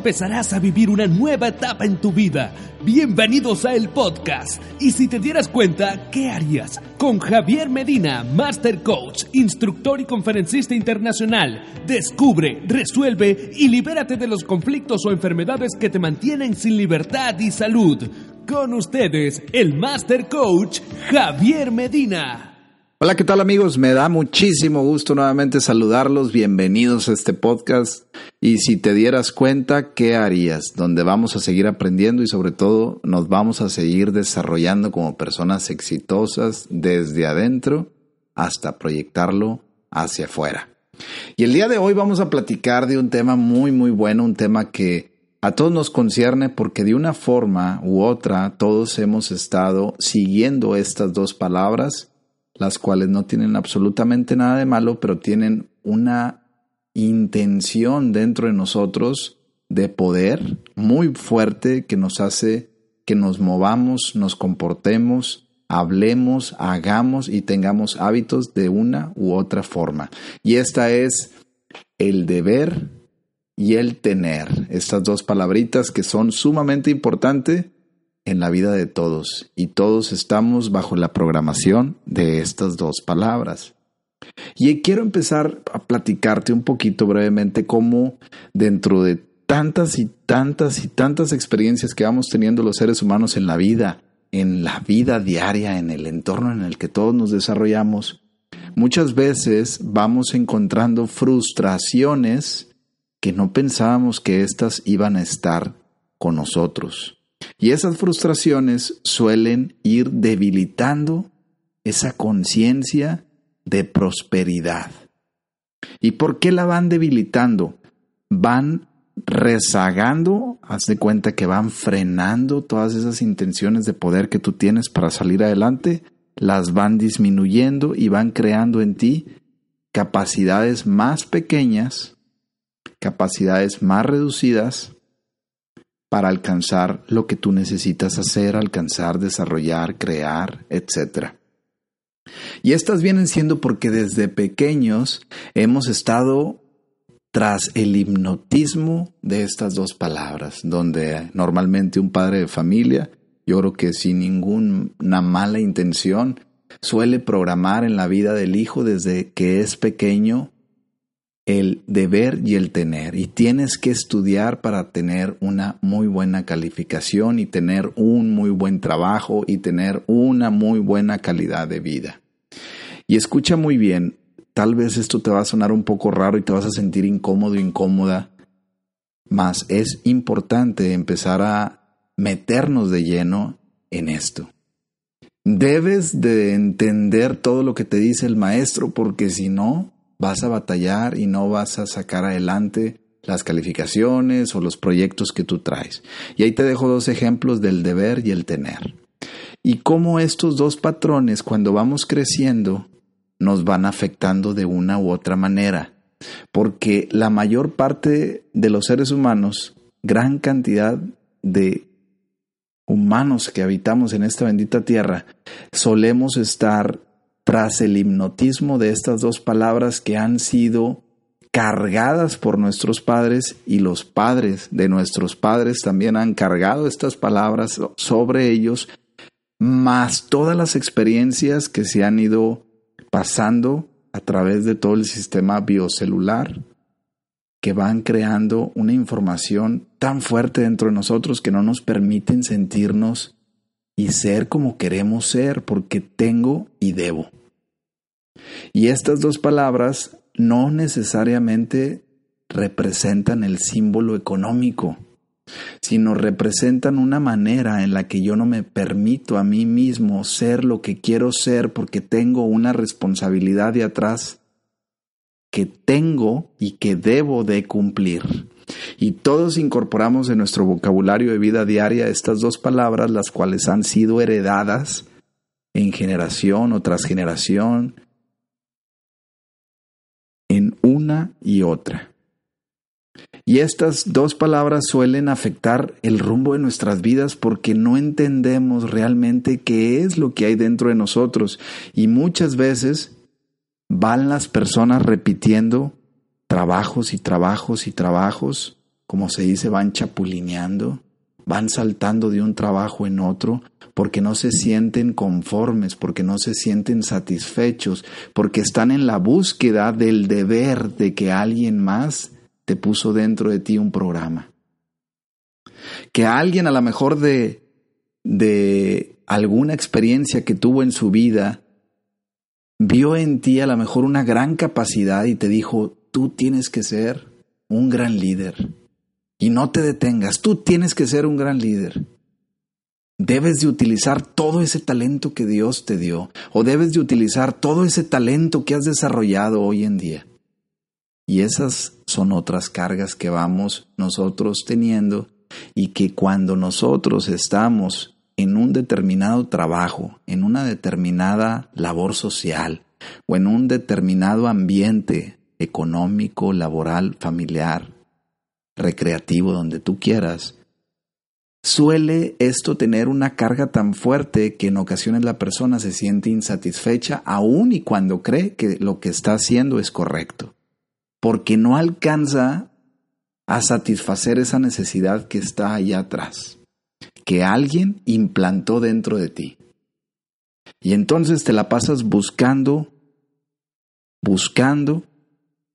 empezarás a vivir una nueva etapa en tu vida. Bienvenidos a el podcast. Y si te dieras cuenta, ¿qué harías? Con Javier Medina, Master Coach, instructor y conferencista internacional. Descubre, resuelve y libérate de los conflictos o enfermedades que te mantienen sin libertad y salud. Con ustedes, el Master Coach Javier Medina. Hola, ¿qué tal amigos? Me da muchísimo gusto nuevamente saludarlos. Bienvenidos a este podcast. Y si te dieras cuenta, ¿qué harías? Donde vamos a seguir aprendiendo y sobre todo nos vamos a seguir desarrollando como personas exitosas desde adentro hasta proyectarlo hacia afuera. Y el día de hoy vamos a platicar de un tema muy, muy bueno, un tema que a todos nos concierne porque de una forma u otra todos hemos estado siguiendo estas dos palabras las cuales no tienen absolutamente nada de malo, pero tienen una intención dentro de nosotros de poder muy fuerte que nos hace que nos movamos, nos comportemos, hablemos, hagamos y tengamos hábitos de una u otra forma. Y esta es el deber y el tener. Estas dos palabritas que son sumamente importantes en la vida de todos y todos estamos bajo la programación de estas dos palabras. Y quiero empezar a platicarte un poquito brevemente cómo dentro de tantas y tantas y tantas experiencias que vamos teniendo los seres humanos en la vida, en la vida diaria, en el entorno en el que todos nos desarrollamos, muchas veces vamos encontrando frustraciones que no pensábamos que éstas iban a estar con nosotros. Y esas frustraciones suelen ir debilitando esa conciencia de prosperidad. ¿Y por qué la van debilitando? Van rezagando, haz de cuenta que van frenando todas esas intenciones de poder que tú tienes para salir adelante, las van disminuyendo y van creando en ti capacidades más pequeñas, capacidades más reducidas para alcanzar lo que tú necesitas hacer, alcanzar, desarrollar, crear, etc. Y estas vienen siendo porque desde pequeños hemos estado tras el hipnotismo de estas dos palabras, donde normalmente un padre de familia, yo creo que sin ninguna mala intención, suele programar en la vida del hijo desde que es pequeño el deber y el tener. Y tienes que estudiar para tener una muy buena calificación y tener un muy buen trabajo y tener una muy buena calidad de vida. Y escucha muy bien, tal vez esto te va a sonar un poco raro y te vas a sentir incómodo, incómoda, mas es importante empezar a meternos de lleno en esto. Debes de entender todo lo que te dice el maestro porque si no, vas a batallar y no vas a sacar adelante las calificaciones o los proyectos que tú traes. Y ahí te dejo dos ejemplos del deber y el tener. Y cómo estos dos patrones, cuando vamos creciendo, nos van afectando de una u otra manera. Porque la mayor parte de los seres humanos, gran cantidad de humanos que habitamos en esta bendita tierra, solemos estar tras el hipnotismo de estas dos palabras que han sido cargadas por nuestros padres y los padres de nuestros padres también han cargado estas palabras sobre ellos, más todas las experiencias que se han ido pasando a través de todo el sistema biocelular, que van creando una información tan fuerte dentro de nosotros que no nos permiten sentirnos y ser como queremos ser, porque tengo y debo. Y estas dos palabras no necesariamente representan el símbolo económico. sino representan una manera en la que yo no me permito a mí mismo ser lo que quiero ser porque tengo una responsabilidad de atrás que tengo y que debo de cumplir. Y todos incorporamos en nuestro vocabulario de vida diaria estas dos palabras, las cuales han sido heredadas en generación o tras generación, y otra. Y estas dos palabras suelen afectar el rumbo de nuestras vidas porque no entendemos realmente qué es lo que hay dentro de nosotros. Y muchas veces van las personas repitiendo trabajos y trabajos y trabajos, como se dice, van chapulineando, van saltando de un trabajo en otro, porque no se sienten conformes, porque no se sienten satisfechos, porque están en la búsqueda del deber de que alguien más te puso dentro de ti un programa. Que alguien a lo mejor de, de alguna experiencia que tuvo en su vida, vio en ti a lo mejor una gran capacidad y te dijo, tú tienes que ser un gran líder. Y no te detengas, tú tienes que ser un gran líder. Debes de utilizar todo ese talento que Dios te dio o debes de utilizar todo ese talento que has desarrollado hoy en día. Y esas son otras cargas que vamos nosotros teniendo y que cuando nosotros estamos en un determinado trabajo, en una determinada labor social o en un determinado ambiente económico, laboral, familiar, recreativo, donde tú quieras, Suele esto tener una carga tan fuerte que en ocasiones la persona se siente insatisfecha aun y cuando cree que lo que está haciendo es correcto, porque no alcanza a satisfacer esa necesidad que está allá atrás, que alguien implantó dentro de ti. Y entonces te la pasas buscando, buscando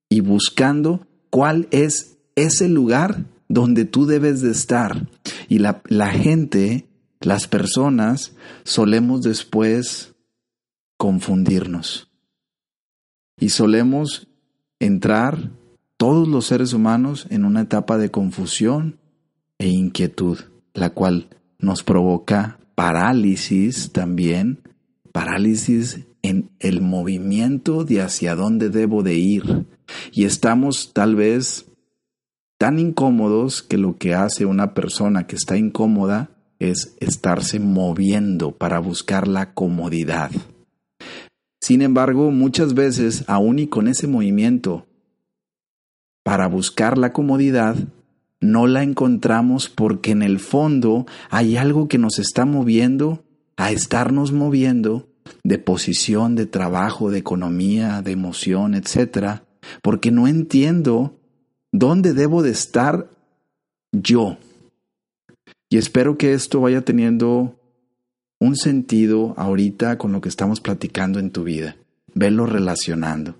y buscando cuál es ese lugar donde tú debes de estar. Y la, la gente, las personas, solemos después confundirnos. Y solemos entrar todos los seres humanos en una etapa de confusión e inquietud, la cual nos provoca parálisis también, parálisis en el movimiento de hacia dónde debo de ir. Y estamos tal vez tan incómodos que lo que hace una persona que está incómoda es estarse moviendo para buscar la comodidad. Sin embargo, muchas veces, aún y con ese movimiento para buscar la comodidad, no la encontramos porque en el fondo hay algo que nos está moviendo a estarnos moviendo de posición, de trabajo, de economía, de emoción, etc. Porque no entiendo ¿Dónde debo de estar yo? Y espero que esto vaya teniendo un sentido ahorita con lo que estamos platicando en tu vida. Velo relacionando.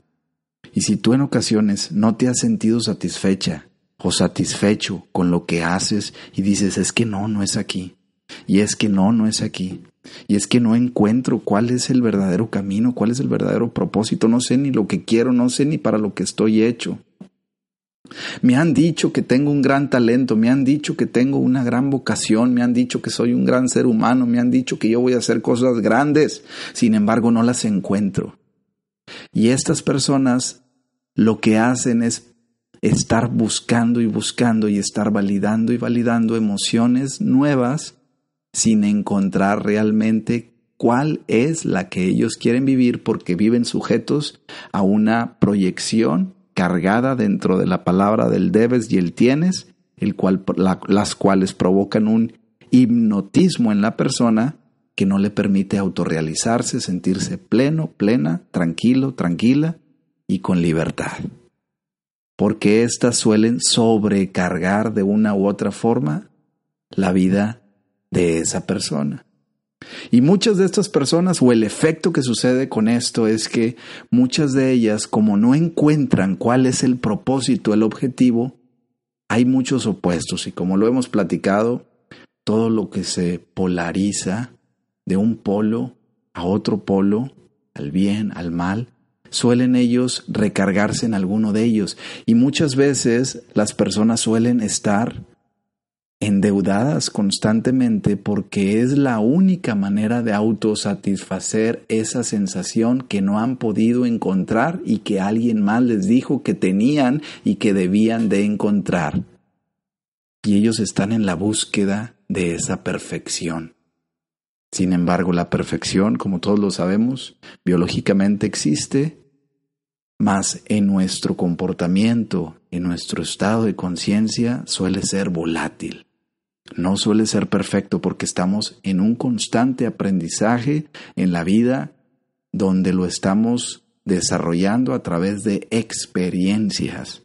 Y si tú en ocasiones no te has sentido satisfecha o satisfecho con lo que haces y dices, es que no, no es aquí. Y es que no, no es aquí. Y es que no encuentro cuál es el verdadero camino, cuál es el verdadero propósito. No sé ni lo que quiero, no sé ni para lo que estoy hecho. Me han dicho que tengo un gran talento, me han dicho que tengo una gran vocación, me han dicho que soy un gran ser humano, me han dicho que yo voy a hacer cosas grandes, sin embargo no las encuentro. Y estas personas lo que hacen es estar buscando y buscando y estar validando y validando emociones nuevas sin encontrar realmente cuál es la que ellos quieren vivir porque viven sujetos a una proyección cargada dentro de la palabra del debes y el tienes, el cual, las cuales provocan un hipnotismo en la persona que no le permite autorrealizarse, sentirse pleno, plena, tranquilo, tranquila y con libertad. Porque éstas suelen sobrecargar de una u otra forma la vida de esa persona. Y muchas de estas personas o el efecto que sucede con esto es que muchas de ellas, como no encuentran cuál es el propósito, el objetivo, hay muchos opuestos. Y como lo hemos platicado, todo lo que se polariza de un polo a otro polo, al bien, al mal, suelen ellos recargarse en alguno de ellos. Y muchas veces las personas suelen estar endeudadas constantemente porque es la única manera de autosatisfacer esa sensación que no han podido encontrar y que alguien más les dijo que tenían y que debían de encontrar. Y ellos están en la búsqueda de esa perfección. Sin embargo, la perfección, como todos lo sabemos, biológicamente existe, mas en nuestro comportamiento, en nuestro estado de conciencia, suele ser volátil. No suele ser perfecto porque estamos en un constante aprendizaje en la vida donde lo estamos desarrollando a través de experiencias.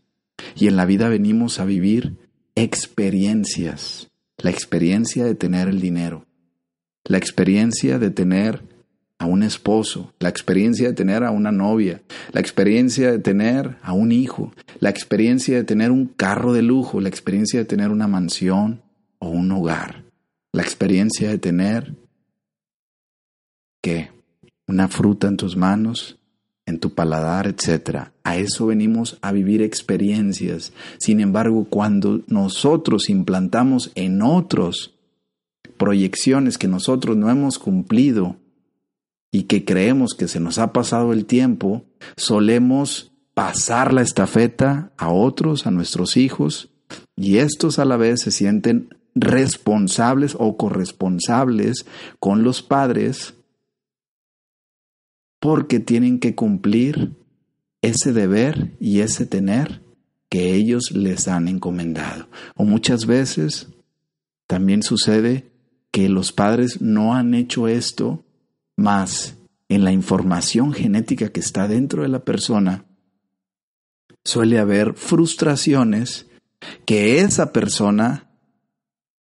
Y en la vida venimos a vivir experiencias. La experiencia de tener el dinero, la experiencia de tener a un esposo, la experiencia de tener a una novia, la experiencia de tener a un hijo, la experiencia de tener un carro de lujo, la experiencia de tener una mansión, o un hogar, la experiencia de tener que una fruta en tus manos, en tu paladar, etc. A eso venimos a vivir experiencias. Sin embargo, cuando nosotros implantamos en otros proyecciones que nosotros no hemos cumplido y que creemos que se nos ha pasado el tiempo, solemos pasar la estafeta a otros, a nuestros hijos, y estos a la vez se sienten responsables o corresponsables con los padres porque tienen que cumplir ese deber y ese tener que ellos les han encomendado. O muchas veces también sucede que los padres no han hecho esto, más en la información genética que está dentro de la persona, suele haber frustraciones que esa persona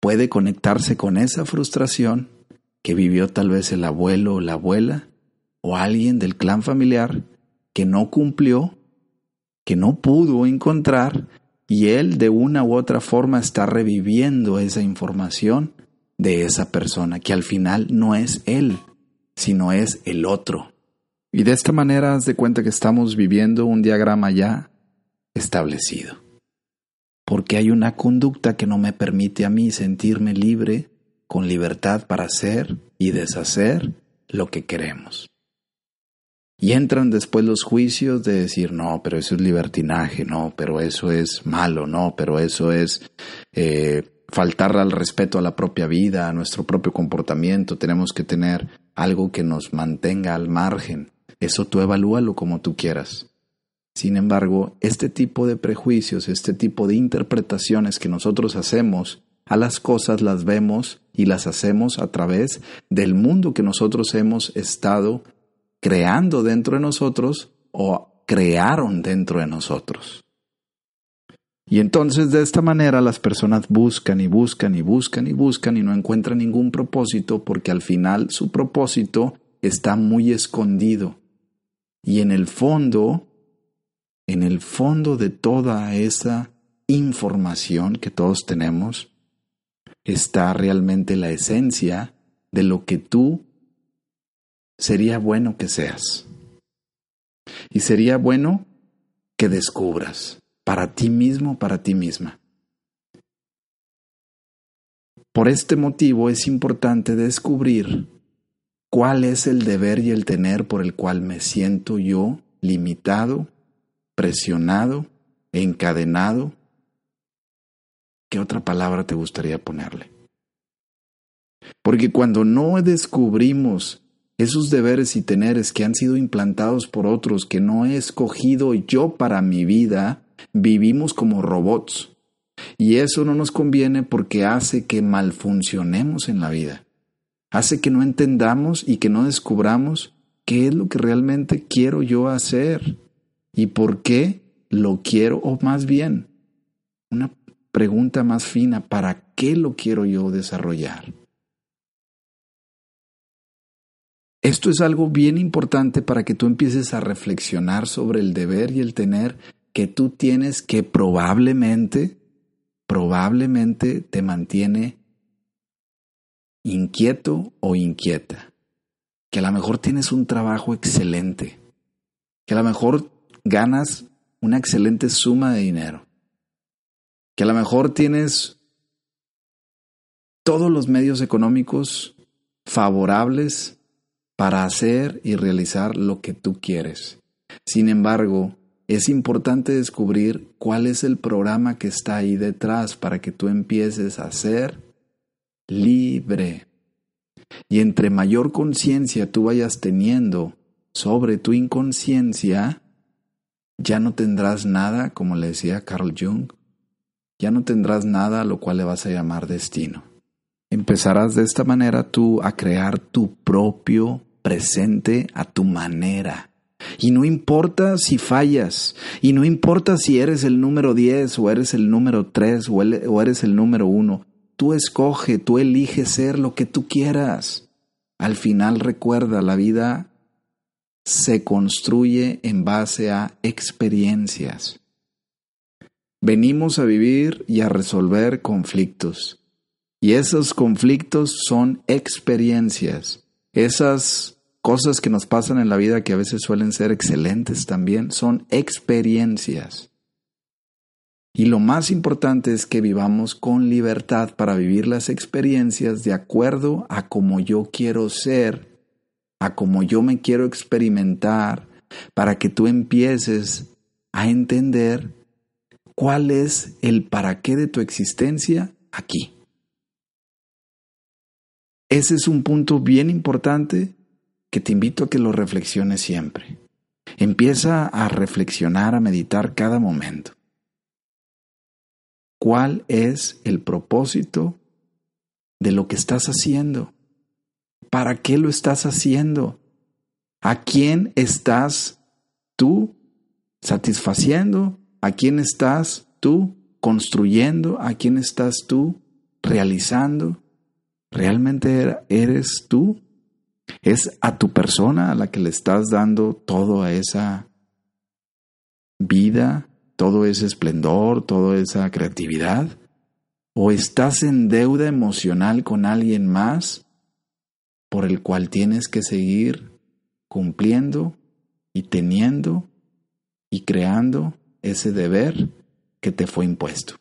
puede conectarse con esa frustración que vivió tal vez el abuelo o la abuela o alguien del clan familiar que no cumplió, que no pudo encontrar y él de una u otra forma está reviviendo esa información de esa persona que al final no es él, sino es el otro. Y de esta manera haz de cuenta que estamos viviendo un diagrama ya establecido porque hay una conducta que no me permite a mí sentirme libre, con libertad para hacer y deshacer lo que queremos. Y entran después los juicios de decir, no, pero eso es libertinaje, no, pero eso es malo, no, pero eso es eh, faltar al respeto a la propia vida, a nuestro propio comportamiento, tenemos que tener algo que nos mantenga al margen. Eso tú evalúalo como tú quieras. Sin embargo, este tipo de prejuicios, este tipo de interpretaciones que nosotros hacemos a las cosas las vemos y las hacemos a través del mundo que nosotros hemos estado creando dentro de nosotros o crearon dentro de nosotros. Y entonces de esta manera las personas buscan y buscan y buscan y buscan y no encuentran ningún propósito porque al final su propósito está muy escondido. Y en el fondo en el fondo de toda esa información que todos tenemos está realmente la esencia de lo que tú sería bueno que seas. Y sería bueno que descubras para ti mismo, para ti misma. Por este motivo es importante descubrir cuál es el deber y el tener por el cual me siento yo limitado presionado, encadenado. ¿Qué otra palabra te gustaría ponerle? Porque cuando no descubrimos esos deberes y teneres que han sido implantados por otros, que no he escogido yo para mi vida, vivimos como robots. Y eso no nos conviene porque hace que malfuncionemos en la vida. Hace que no entendamos y que no descubramos qué es lo que realmente quiero yo hacer y por qué lo quiero, o más bien, una pregunta más fina, ¿para qué lo quiero yo desarrollar? Esto es algo bien importante para que tú empieces a reflexionar sobre el deber y el tener que tú tienes que probablemente, probablemente te mantiene inquieto o inquieta. Que a lo mejor tienes un trabajo excelente, que a lo mejor ganas una excelente suma de dinero, que a lo mejor tienes todos los medios económicos favorables para hacer y realizar lo que tú quieres. Sin embargo, es importante descubrir cuál es el programa que está ahí detrás para que tú empieces a ser libre. Y entre mayor conciencia tú vayas teniendo sobre tu inconsciencia, ya no tendrás nada, como le decía Carl Jung, ya no tendrás nada a lo cual le vas a llamar destino. Empezarás de esta manera tú a crear tu propio presente a tu manera. Y no importa si fallas, y no importa si eres el número 10 o eres el número 3 o eres el número 1, tú escoge, tú eliges ser lo que tú quieras. Al final recuerda, la vida se construye en base a experiencias. Venimos a vivir y a resolver conflictos. Y esos conflictos son experiencias. Esas cosas que nos pasan en la vida que a veces suelen ser excelentes también, son experiencias. Y lo más importante es que vivamos con libertad para vivir las experiencias de acuerdo a como yo quiero ser, a como yo me quiero experimentar, para que tú empieces a entender cuál es el para qué de tu existencia aquí. Ese es un punto bien importante que te invito a que lo reflexiones siempre. Empieza a reflexionar, a meditar cada momento. ¿Cuál es el propósito de lo que estás haciendo? ¿Para qué lo estás haciendo? ¿A quién estás tú satisfaciendo? ¿A quién estás tú construyendo? ¿A quién estás tú realizando? ¿Realmente eres tú? ¿Es a tu persona a la que le estás dando toda esa vida, todo ese esplendor, toda esa creatividad? ¿O estás en deuda emocional con alguien más por el cual tienes que seguir cumpliendo y teniendo y creando ese deber que te fue impuesto?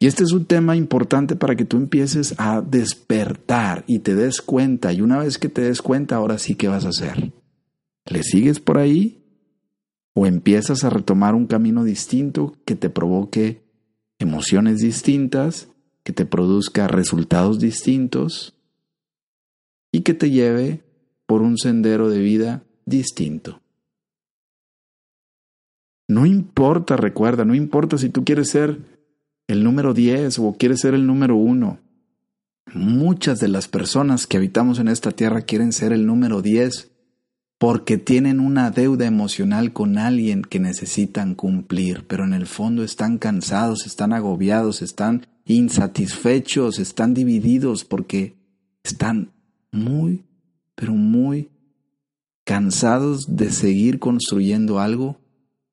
Y este es un tema importante para que tú empieces a despertar y te des cuenta. Y una vez que te des cuenta, ahora sí, ¿qué vas a hacer? ¿Le sigues por ahí? ¿O empiezas a retomar un camino distinto que te provoque emociones distintas, que te produzca resultados distintos y que te lleve por un sendero de vida distinto? No importa, recuerda, no importa si tú quieres ser el número 10 o quiere ser el número 1. Muchas de las personas que habitamos en esta tierra quieren ser el número 10 porque tienen una deuda emocional con alguien que necesitan cumplir, pero en el fondo están cansados, están agobiados, están insatisfechos, están divididos porque están muy, pero muy cansados de seguir construyendo algo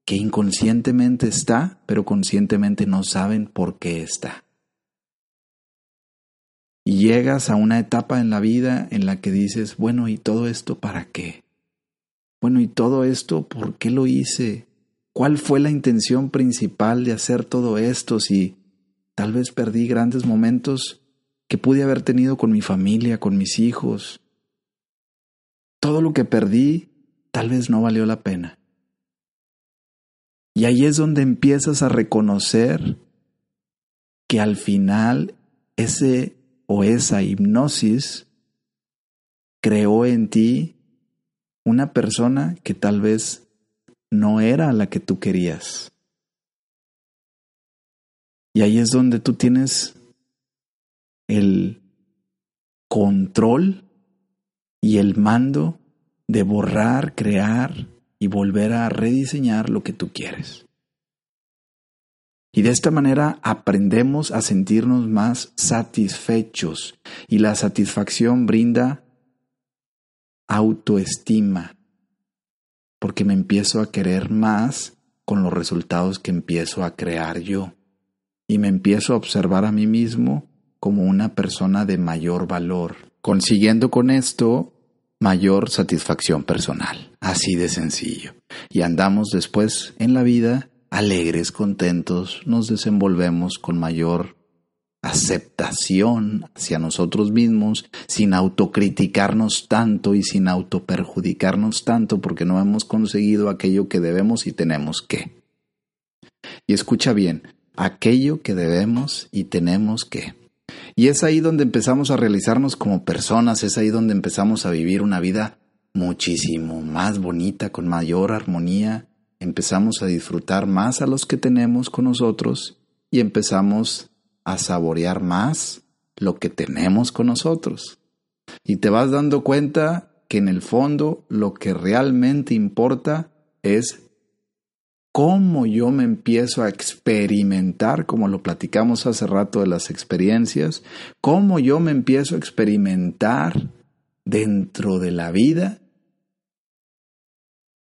que inconscientemente está, pero conscientemente no saben por qué está. Y llegas a una etapa en la vida en la que dices, bueno, ¿y todo esto para qué? Bueno, ¿y todo esto por qué lo hice? ¿Cuál fue la intención principal de hacer todo esto si tal vez perdí grandes momentos que pude haber tenido con mi familia, con mis hijos? Todo lo que perdí tal vez no valió la pena. Y ahí es donde empiezas a reconocer que al final ese o esa hipnosis creó en ti una persona que tal vez no era la que tú querías. Y ahí es donde tú tienes el control y el mando de borrar, crear y volver a rediseñar lo que tú quieres. Y de esta manera aprendemos a sentirnos más satisfechos y la satisfacción brinda autoestima, porque me empiezo a querer más con los resultados que empiezo a crear yo y me empiezo a observar a mí mismo como una persona de mayor valor, consiguiendo con esto mayor satisfacción personal. Así de sencillo. Y andamos después en la vida alegres, contentos, nos desenvolvemos con mayor aceptación hacia nosotros mismos, sin autocriticarnos tanto y sin autoperjudicarnos tanto porque no hemos conseguido aquello que debemos y tenemos que. Y escucha bien, aquello que debemos y tenemos que. Y es ahí donde empezamos a realizarnos como personas, es ahí donde empezamos a vivir una vida muchísimo más bonita, con mayor armonía, empezamos a disfrutar más a los que tenemos con nosotros y empezamos a saborear más lo que tenemos con nosotros. Y te vas dando cuenta que en el fondo lo que realmente importa es cómo yo me empiezo a experimentar, como lo platicamos hace rato de las experiencias, cómo yo me empiezo a experimentar dentro de la vida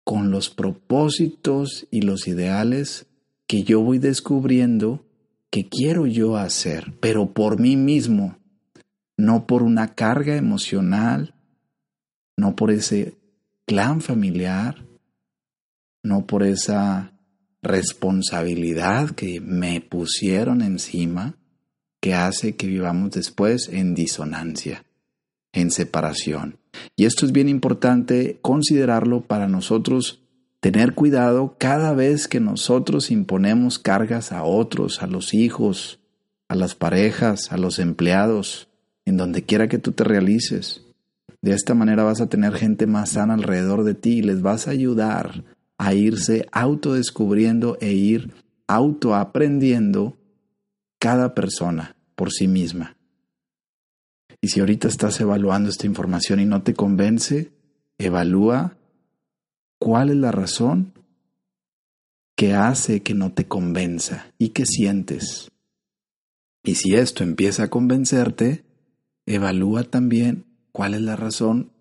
con los propósitos y los ideales que yo voy descubriendo que quiero yo hacer, pero por mí mismo, no por una carga emocional, no por ese clan familiar, no por esa responsabilidad que me pusieron encima, que hace que vivamos después en disonancia, en separación. Y esto es bien importante considerarlo para nosotros tener cuidado cada vez que nosotros imponemos cargas a otros, a los hijos, a las parejas, a los empleados, en donde quiera que tú te realices. De esta manera vas a tener gente más sana alrededor de ti y les vas a ayudar a irse autodescubriendo e ir autoaprendiendo cada persona por sí misma. Y si ahorita estás evaluando esta información y no te convence, evalúa cuál es la razón que hace que no te convenza y que sientes. Y si esto empieza a convencerte, evalúa también cuál es la razón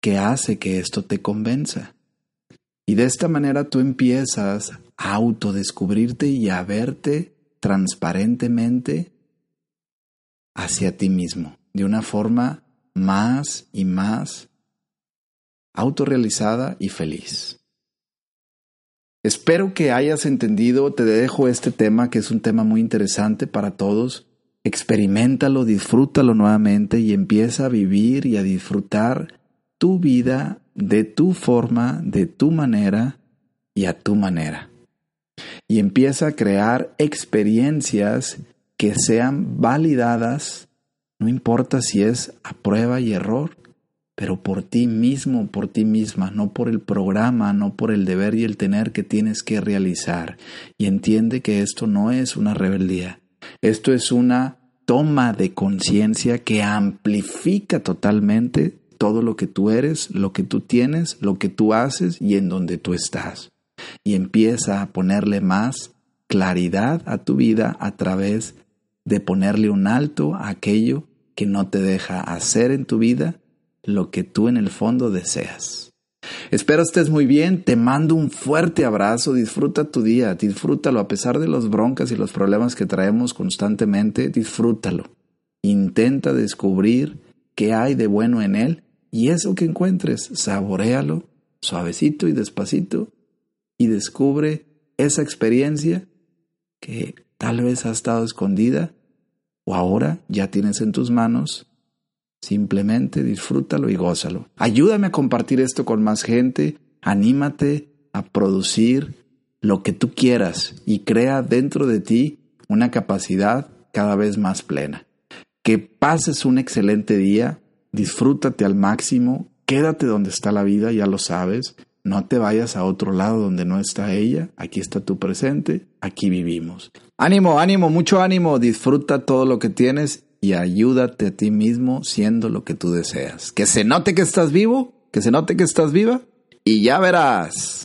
que hace que esto te convenza. Y de esta manera tú empiezas a autodescubrirte y a verte transparentemente hacia ti mismo, de una forma más y más autorrealizada y feliz. Espero que hayas entendido, te dejo este tema que es un tema muy interesante para todos. Experimentalo, disfrútalo nuevamente y empieza a vivir y a disfrutar tu vida de tu forma, de tu manera y a tu manera. Y empieza a crear experiencias que sean validadas, no importa si es a prueba y error, pero por ti mismo, por ti misma, no por el programa, no por el deber y el tener que tienes que realizar. Y entiende que esto no es una rebeldía, esto es una toma de conciencia que amplifica totalmente todo lo que tú eres, lo que tú tienes, lo que tú haces y en donde tú estás. Y empieza a ponerle más claridad a tu vida a través de ponerle un alto a aquello que no te deja hacer en tu vida lo que tú en el fondo deseas. Espero estés muy bien, te mando un fuerte abrazo, disfruta tu día, disfrútalo a pesar de los broncas y los problemas que traemos constantemente, disfrútalo. Intenta descubrir qué hay de bueno en él y eso que encuentres, saborealo suavecito y despacito y descubre esa experiencia que tal vez ha estado escondida o ahora ya tienes en tus manos. Simplemente disfrútalo y gózalo. Ayúdame a compartir esto con más gente. Anímate a producir lo que tú quieras y crea dentro de ti una capacidad cada vez más plena. Que pases un excelente día disfrútate al máximo, quédate donde está la vida, ya lo sabes, no te vayas a otro lado donde no está ella, aquí está tu presente, aquí vivimos. Ánimo, ánimo, mucho ánimo, disfruta todo lo que tienes y ayúdate a ti mismo siendo lo que tú deseas. Que se note que estás vivo, que se note que estás viva y ya verás.